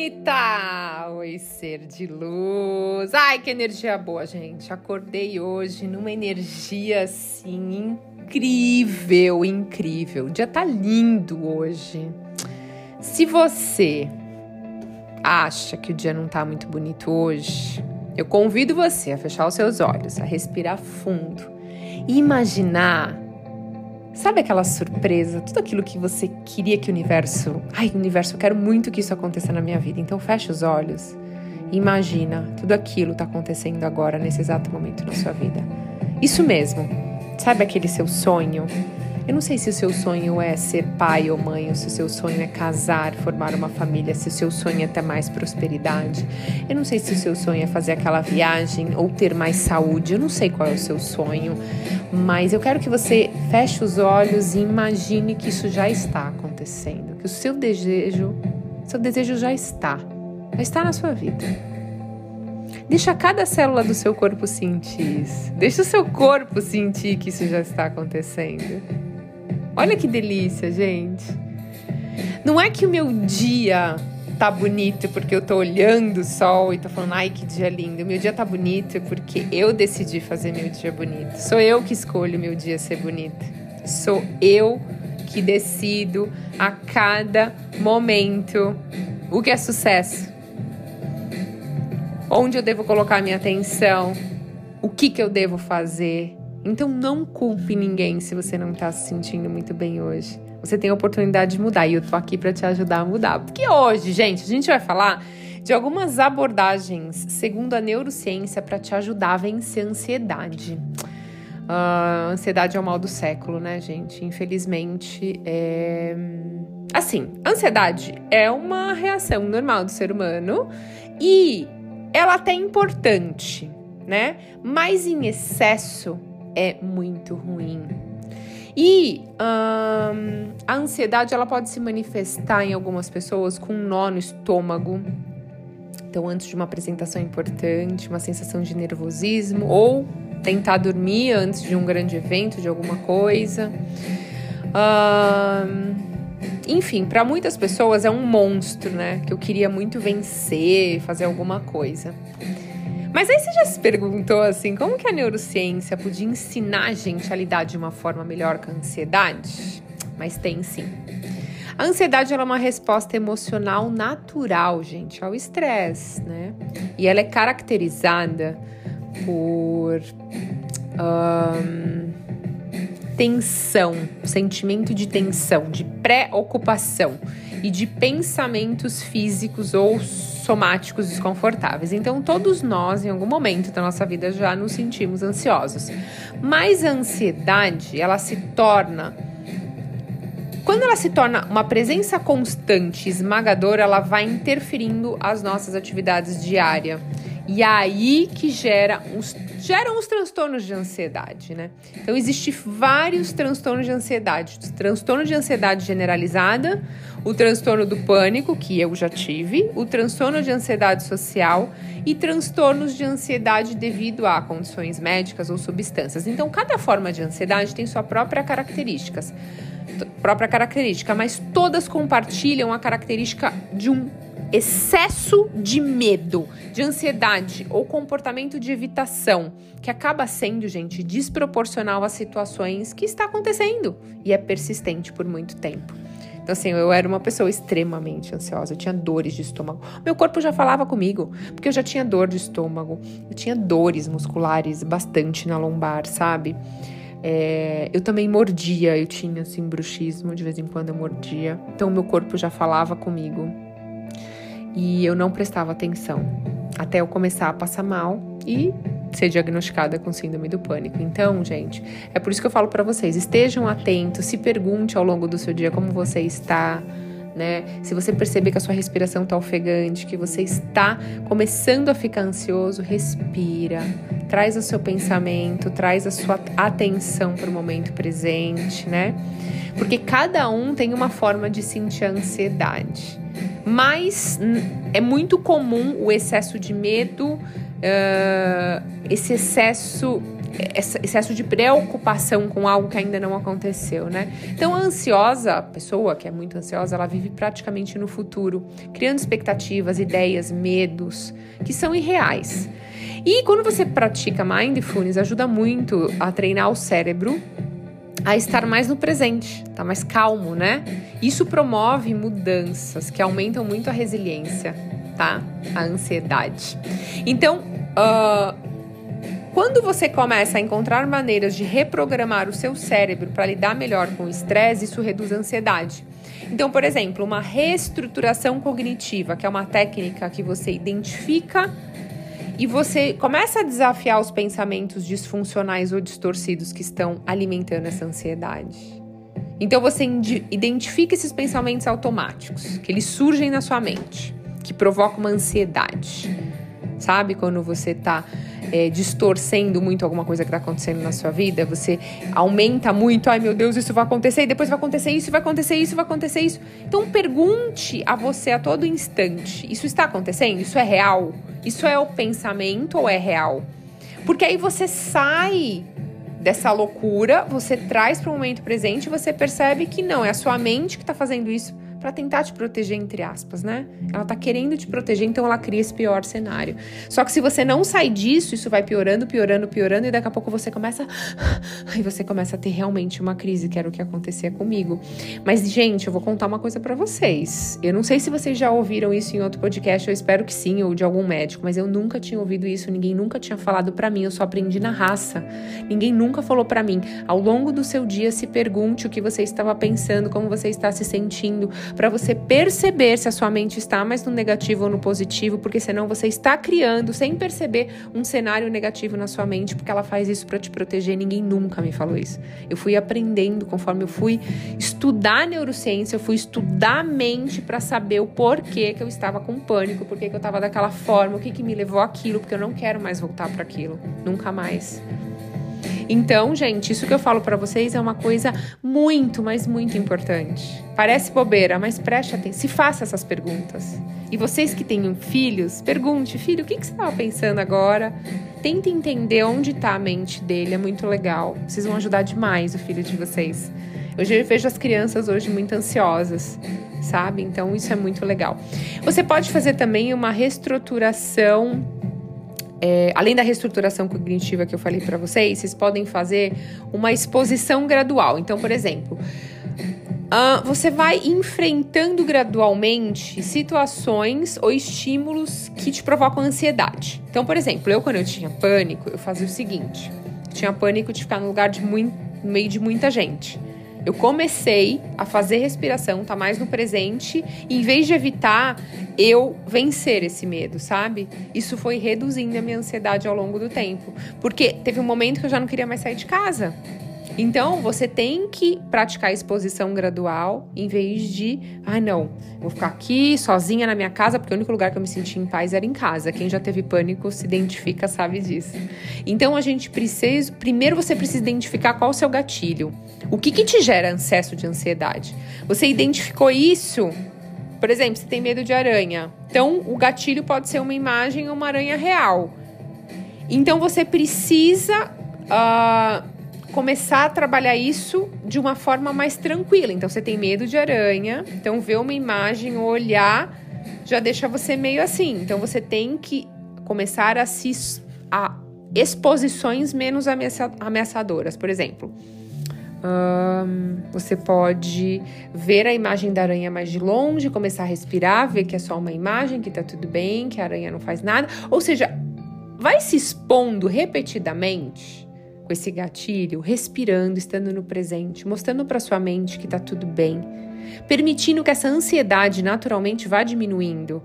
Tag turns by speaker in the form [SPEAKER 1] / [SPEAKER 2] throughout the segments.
[SPEAKER 1] Bonita! Oi, ser de luz. Ai, que energia boa, gente. Acordei hoje numa energia assim incrível, incrível. O dia tá lindo hoje. Se você acha que o dia não tá muito bonito hoje, eu convido você a fechar os seus olhos, a respirar fundo e imaginar Sabe aquela surpresa, tudo aquilo que você queria que o universo. Ai, universo, eu quero muito que isso aconteça na minha vida. Então fecha os olhos imagina tudo aquilo está acontecendo agora, nesse exato momento na sua vida. Isso mesmo. Sabe aquele seu sonho? Eu não sei se o seu sonho é ser pai ou mãe, ou se o seu sonho é casar, formar uma família, se o seu sonho é ter mais prosperidade. Eu não sei se o seu sonho é fazer aquela viagem ou ter mais saúde. Eu não sei qual é o seu sonho, mas eu quero que você feche os olhos e imagine que isso já está acontecendo, que o seu desejo, seu desejo já está, já está na sua vida. Deixa cada célula do seu corpo sentir isso. Deixa o seu corpo sentir que isso já está acontecendo. Olha que delícia, gente. Não é que o meu dia tá bonito porque eu tô olhando o sol e tô falando, ai que dia lindo. Meu dia tá bonito porque eu decidi fazer meu dia bonito. Sou eu que escolho meu dia ser bonito. Sou eu que decido a cada momento o que é sucesso. Onde eu devo colocar minha atenção? O que que eu devo fazer? Então não culpe ninguém se você não está se sentindo muito bem hoje. Você tem a oportunidade de mudar e eu tô aqui para te ajudar a mudar. Porque hoje, gente, a gente vai falar de algumas abordagens segundo a neurociência para te ajudar a vencer a ansiedade. Uh, ansiedade é o mal do século, né, gente? Infelizmente, é... assim, ansiedade é uma reação normal do ser humano e ela até é importante, né? Mas em excesso é muito ruim. E hum, a ansiedade ela pode se manifestar em algumas pessoas com um nó no estômago. Então, antes de uma apresentação importante, uma sensação de nervosismo, ou tentar dormir antes de um grande evento, de alguma coisa. Hum, enfim, para muitas pessoas é um monstro, né? Que eu queria muito vencer, fazer alguma coisa. Mas aí você já se perguntou assim, como que a neurociência podia ensinar a gente a lidar de uma forma melhor com a ansiedade? Mas tem sim. A ansiedade é uma resposta emocional natural, gente, ao estresse, né? E ela é caracterizada por um, tensão, sentimento de tensão, de preocupação e de pensamentos físicos ou somáticos desconfortáveis. Então, todos nós, em algum momento da nossa vida, já nos sentimos ansiosos. Mas a ansiedade, ela se torna. Quando ela se torna uma presença constante, esmagadora, ela vai interferindo as nossas atividades diárias. E aí que gera geram os transtornos de ansiedade, né? Então, existem vários transtornos de ansiedade. Transtorno de ansiedade generalizada, o transtorno do pânico, que eu já tive, o transtorno de ansiedade social e transtornos de ansiedade devido a condições médicas ou substâncias. Então, cada forma de ansiedade tem sua própria características, própria característica, mas todas compartilham a característica de um excesso de medo, de ansiedade ou comportamento de evitação, que acaba sendo, gente, desproporcional às situações que está acontecendo e é persistente por muito tempo. Então, assim, eu era uma pessoa extremamente ansiosa, eu tinha dores de estômago. Meu corpo já falava comigo, porque eu já tinha dor de estômago, eu tinha dores musculares bastante na lombar, sabe? É, eu também mordia, eu tinha assim bruxismo, de vez em quando eu mordia. Então, meu corpo já falava comigo e eu não prestava atenção até eu começar a passar mal e ser diagnosticada com síndrome do pânico. Então, gente, é por isso que eu falo para vocês: estejam atentos, se pergunte ao longo do seu dia como você está, né? Se você perceber que a sua respiração está ofegante, que você está começando a ficar ansioso, respira, traz o seu pensamento, traz a sua atenção para o momento presente, né? Porque cada um tem uma forma de sentir ansiedade. Mas é muito comum o excesso de medo, uh, esse excesso excesso de preocupação com algo que ainda não aconteceu, né? Então, a ansiosa, a pessoa que é muito ansiosa, ela vive praticamente no futuro, criando expectativas, ideias, medos que são irreais. E quando você pratica mindfulness, ajuda muito a treinar o cérebro a estar mais no presente, tá mais calmo, né? Isso promove mudanças que aumentam muito a resiliência, tá? A ansiedade. Então, uh, quando você começa a encontrar maneiras de reprogramar o seu cérebro para lidar melhor com o estresse, isso reduz a ansiedade. Então, por exemplo, uma reestruturação cognitiva, que é uma técnica que você identifica e você começa a desafiar os pensamentos disfuncionais ou distorcidos que estão alimentando essa ansiedade. Então você identifica esses pensamentos automáticos, que eles surgem na sua mente, que provocam uma ansiedade. Sabe quando você está é, distorcendo muito alguma coisa que está acontecendo na sua vida, você aumenta muito, ai meu Deus, isso vai acontecer, e depois vai acontecer isso, vai acontecer isso, vai acontecer isso. Então pergunte a você a todo instante: isso está acontecendo? Isso é real? Isso é o pensamento ou é real? Porque aí você sai dessa loucura, você traz para o momento presente e você percebe que não, é a sua mente que está fazendo isso para tentar te proteger, entre aspas, né? Ela tá querendo te proteger, então ela cria esse pior cenário. Só que se você não sai disso, isso vai piorando, piorando, piorando, e daqui a pouco você começa. Aí você começa a ter realmente uma crise, que era o que acontecia comigo. Mas, gente, eu vou contar uma coisa para vocês. Eu não sei se vocês já ouviram isso em outro podcast, eu espero que sim, ou de algum médico, mas eu nunca tinha ouvido isso, ninguém nunca tinha falado para mim, eu só aprendi na raça. Ninguém nunca falou para mim. Ao longo do seu dia, se pergunte o que você estava pensando, como você está se sentindo para você perceber se a sua mente está mais no negativo ou no positivo, porque senão você está criando sem perceber um cenário negativo na sua mente, porque ela faz isso para te proteger. Ninguém nunca me falou isso. Eu fui aprendendo conforme eu fui estudar neurociência, eu fui estudar a mente para saber o porquê que eu estava com pânico, porquê que eu estava daquela forma, o que que me levou aquilo, porque eu não quero mais voltar para aquilo, nunca mais. Então, gente, isso que eu falo para vocês é uma coisa muito, mas muito importante. Parece bobeira, mas preste atenção, se faça essas perguntas. E vocês que têm filhos, pergunte, filho, o que, que você estava pensando agora? Tente entender onde está a mente dele, é muito legal. Vocês vão ajudar demais o filho de vocês. Eu já vejo as crianças hoje muito ansiosas, sabe? Então isso é muito legal. Você pode fazer também uma reestruturação é, além da reestruturação cognitiva que eu falei para vocês, vocês podem fazer uma exposição gradual. Então, por exemplo, uh, você vai enfrentando gradualmente situações ou estímulos que te provocam ansiedade. Então, por exemplo, eu quando eu tinha pânico, eu fazia o seguinte: tinha pânico de ficar no lugar de muito, no meio de muita gente. Eu comecei a fazer respiração, tá mais no presente, e em vez de evitar, eu vencer esse medo, sabe? Isso foi reduzindo a minha ansiedade ao longo do tempo. Porque teve um momento que eu já não queria mais sair de casa. Então, você tem que praticar a exposição gradual em vez de, ah, não, vou ficar aqui sozinha na minha casa, porque o único lugar que eu me senti em paz era em casa. Quem já teve pânico se identifica, sabe disso. Então, a gente precisa, primeiro você precisa identificar qual é o seu gatilho. O que que te gera excesso de ansiedade? Você identificou isso? Por exemplo, você tem medo de aranha. Então, o gatilho pode ser uma imagem ou uma aranha real. Então, você precisa uh, começar a trabalhar isso de uma forma mais tranquila. Então, você tem medo de aranha, então ver uma imagem ou olhar já deixa você meio assim. Então, você tem que começar a se a exposições menos ameaçadoras. Por exemplo, você pode ver a imagem da aranha mais de longe, começar a respirar, ver que é só uma imagem, que tá tudo bem, que a aranha não faz nada. Ou seja, vai se expondo repetidamente com esse gatilho, respirando, estando no presente, mostrando para sua mente que está tudo bem, permitindo que essa ansiedade naturalmente vá diminuindo,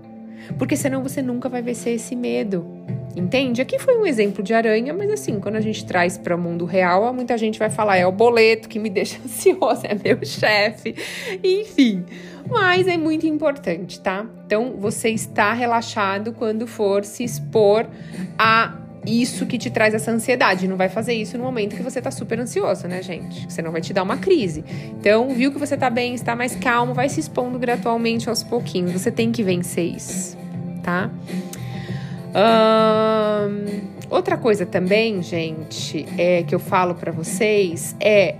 [SPEAKER 1] porque senão você nunca vai vencer esse medo. Entende? Aqui foi um exemplo de aranha, mas assim, quando a gente traz para o mundo real, muita gente vai falar: é o boleto que me deixa ansiosa, é meu chefe, enfim. Mas é muito importante, tá? Então, você está relaxado quando for se expor a isso que te traz essa ansiedade. Não vai fazer isso no momento que você tá super ansioso, né, gente? Senão vai te dar uma crise. Então, viu que você tá bem, está mais calmo, vai se expondo gradualmente aos pouquinhos. Você tem que vencer isso, tá? Outra coisa também, gente, é que eu falo para vocês é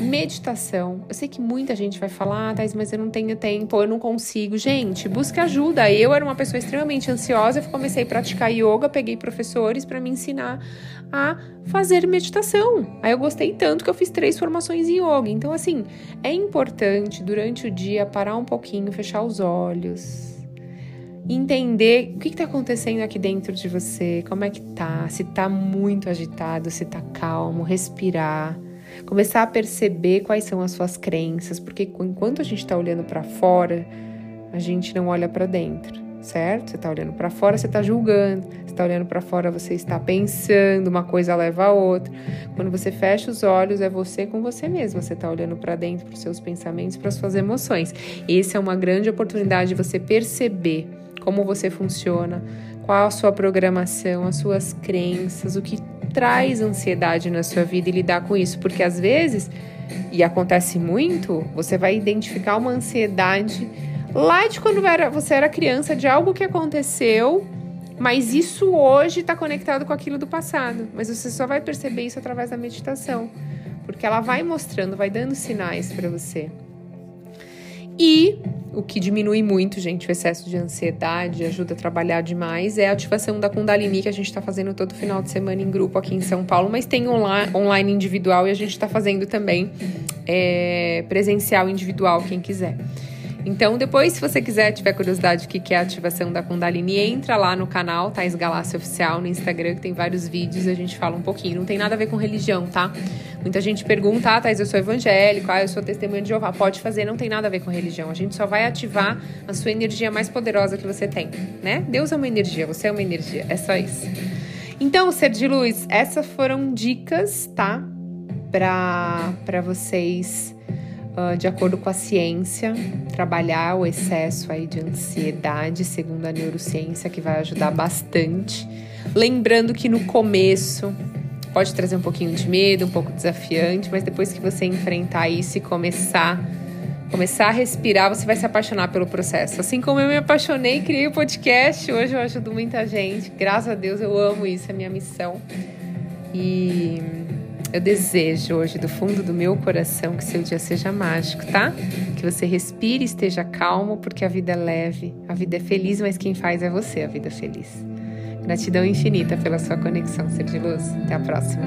[SPEAKER 1] Meditação. Eu sei que muita gente vai falar, ah, Thais, mas eu não tenho tempo, eu não consigo. Gente, busque ajuda. Eu era uma pessoa extremamente ansiosa, eu comecei a praticar yoga, peguei professores para me ensinar a fazer meditação. Aí eu gostei tanto que eu fiz três formações em yoga. Então, assim, é importante durante o dia parar um pouquinho, fechar os olhos entender o que está acontecendo aqui dentro de você, como é que tá, se tá muito agitado, se tá calmo, respirar, começar a perceber quais são as suas crenças, porque enquanto a gente está olhando para fora, a gente não olha para dentro, certo? Você está olhando para fora, você está julgando, você está olhando para fora, você está pensando, uma coisa leva a outra. Quando você fecha os olhos, é você com você mesmo, você está olhando para dentro, para os seus pensamentos, para as suas emoções. Essa é uma grande oportunidade de você perceber como você funciona, qual a sua programação, as suas crenças, o que traz ansiedade na sua vida e lidar com isso, porque às vezes, e acontece muito, você vai identificar uma ansiedade lá de quando você era criança, de algo que aconteceu, mas isso hoje está conectado com aquilo do passado. Mas você só vai perceber isso através da meditação, porque ela vai mostrando, vai dando sinais para você. E o que diminui muito, gente, o excesso de ansiedade, ajuda a trabalhar demais, é a ativação da Kundalini que a gente está fazendo todo final de semana em grupo aqui em São Paulo, mas tem online, individual e a gente está fazendo também é, presencial individual, quem quiser. Então, depois, se você quiser, tiver curiosidade do que é a ativação da Kundalini, entra lá no canal Thais Galácia Oficial no Instagram, que tem vários vídeos, a gente fala um pouquinho. Não tem nada a ver com religião, tá? Muita gente pergunta, ah, Thais, eu sou evangélico, ah, eu sou testemunha de Jeová. Pode fazer, não tem nada a ver com religião. A gente só vai ativar a sua energia mais poderosa que você tem, né? Deus é uma energia, você é uma energia, é só isso. Então, ser de luz, essas foram dicas, tá? Para vocês uh, de acordo com a ciência, trabalhar o excesso aí de ansiedade, segundo a neurociência, que vai ajudar bastante. Lembrando que no começo pode trazer um pouquinho de medo, um pouco desafiante, mas depois que você enfrentar isso e começar começar a respirar, você vai se apaixonar pelo processo. Assim como eu me apaixonei, criei o podcast, hoje eu ajudo muita gente. Graças a Deus eu amo isso, é minha missão. E eu desejo hoje, do fundo do meu coração, que seu dia seja mágico, tá? Que você respire esteja calmo, porque a vida é leve, a vida é feliz, mas quem faz é você, a vida é feliz. Gratidão infinita pela sua conexão, ser de luz. Até a próxima.